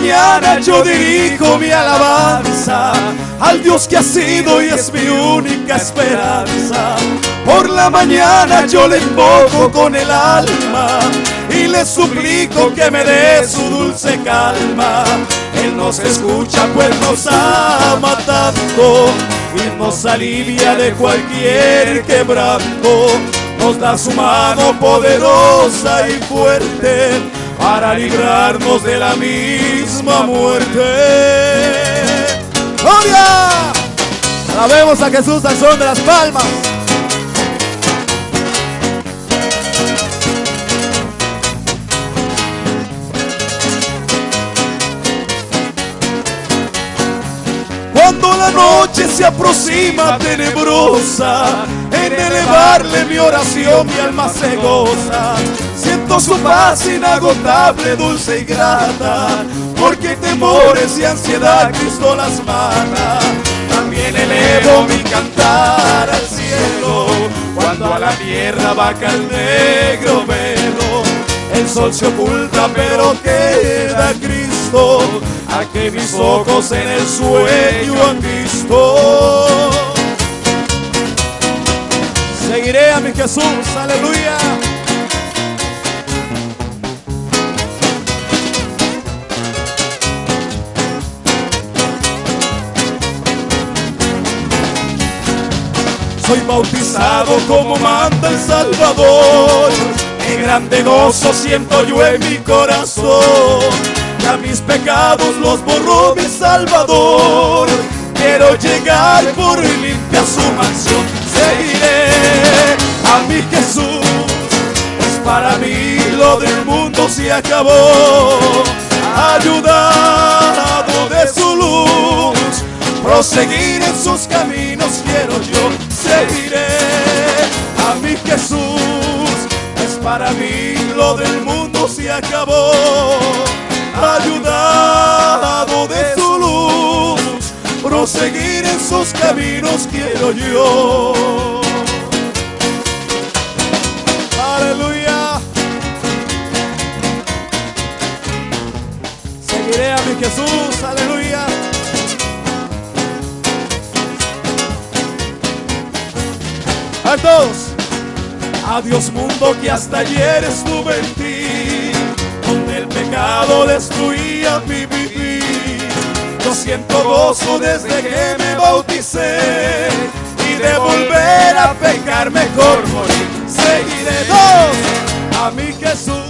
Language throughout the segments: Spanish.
mañana yo dirijo mi alabanza al Dios que ha sido y es mi única esperanza. Por la mañana yo le invoco con el alma y le suplico que me dé su dulce calma. Él nos escucha pues nos ama tanto y nos alivia de cualquier quebranto. Nos da su mano poderosa y fuerte para librarnos de la misma muerte. ¡Gloria! Alabemos a Jesús al son de las palmas. Cuando la noche se aproxima tenebrosa, en elevarle mi oración mi alma se goza. Su paz inagotable, dulce y grata, porque temores y ansiedad Cristo las mata. También elevo mi cantar al cielo, cuando a la tierra vaca el negro velo. El sol se oculta, pero queda Cristo, a que mis ojos en el sueño han visto. Seguiré a mi Jesús, aleluya. Soy bautizado como manda el Salvador. Qué grande gozo siento yo en mi corazón. Ya mis pecados los borró mi Salvador. Quiero llegar por limpia su mansión. Seguiré a mi Jesús. Pues para mí lo del mundo se acabó. Ayudado de su luz, proseguir en sus caminos quiero yo. Seguiré a mi Jesús. Es para mí lo del mundo se acabó. Ayudado de su luz, proseguir en sus caminos quiero yo. Aleluya. Seguiré a mi Jesús, aleluya. A todos. Adiós mundo que hasta ayer estuve en ti, donde el pecado destruía mi vivir. Yo siento gozo desde que me bauticé y de volver a pecar mejor morir. Seguiré dos a mi Jesús.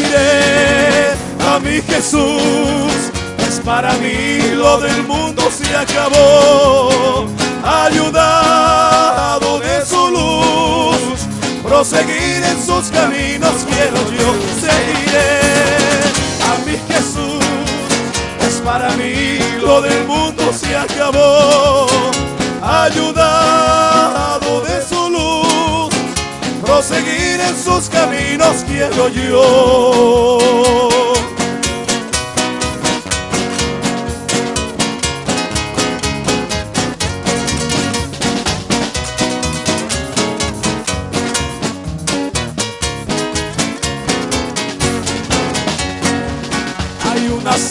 Seguiré a mi Jesús. Es para mí lo del mundo se acabó. Ayudado de su luz, proseguir en sus caminos quiero yo. Seguiré a mi Jesús. Es para mí lo del mundo se acabó. Ayudado sus caminos quiero yo.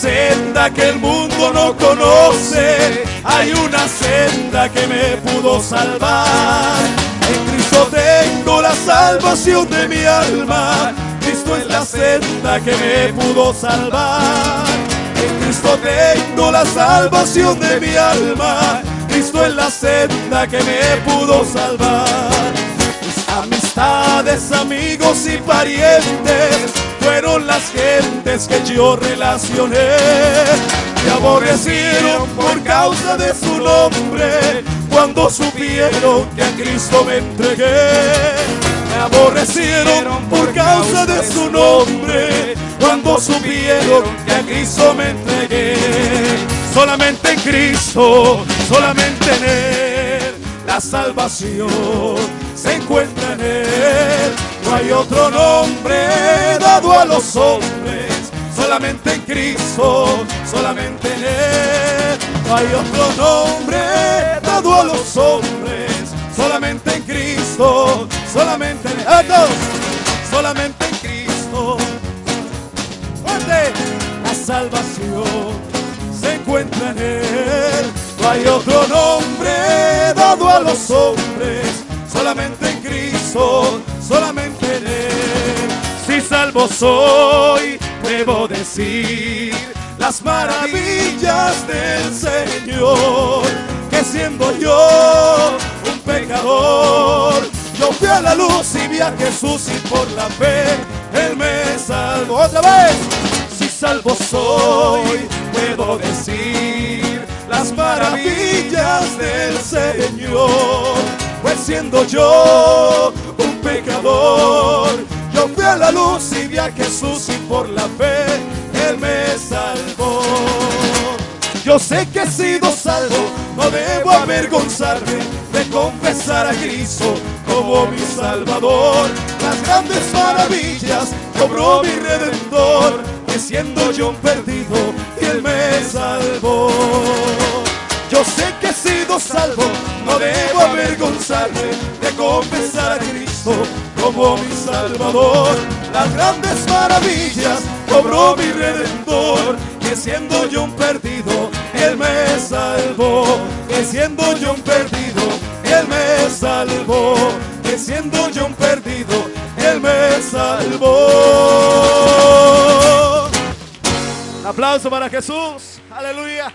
Senda que el mundo no conoce, hay una senda que me pudo salvar. Salvación de mi alma. Cristo es la senda que me pudo salvar. En Cristo tengo la salvación de mi alma. Cristo es la senda que me pudo salvar. Mis amistades, amigos y parientes fueron las gentes que yo relacioné. Me aborrecieron por causa de su nombre cuando supieron que a Cristo me entregué. Me aborrecieron por causa de su nombre cuando supieron que a Cristo me entregué. Solamente en Cristo, solamente en Él, la salvación se encuentra en Él. No hay otro nombre dado a los hombres, solamente en Cristo, solamente en Él. No hay otro nombre dado a los hombres, solamente en Cristo, solamente en todos, solamente en Cristo. Fuerte, la salvación se encuentra en Él. No hay otro nombre dado a los hombres, solamente en Cristo, solamente en Él. Si salvo soy, puedo decir las maravillas del Señor, siendo yo un pecador, yo fui a la luz y vi a Jesús y por la fe Él me salvó. Otra vez, si salvo soy, puedo decir las maravillas del Señor, pues siendo yo un pecador, yo fui a la luz y vi a Jesús y por la fe Yo sé que he sido salvo, no debo avergonzarme de confesar a Cristo como mi Salvador. Las grandes maravillas cobró mi Redentor, que siendo yo un perdido, Él me salvó. Yo sé que he sido salvo, no debo avergonzarme de confesar a Cristo como mi Salvador. Las grandes maravillas cobró mi Redentor, que siendo yo un perdido, Él me salvó. Que siendo yo un perdido, Él me salvó. Que siendo yo un perdido, Él me salvó. Aplauso para Jesús. Aleluya.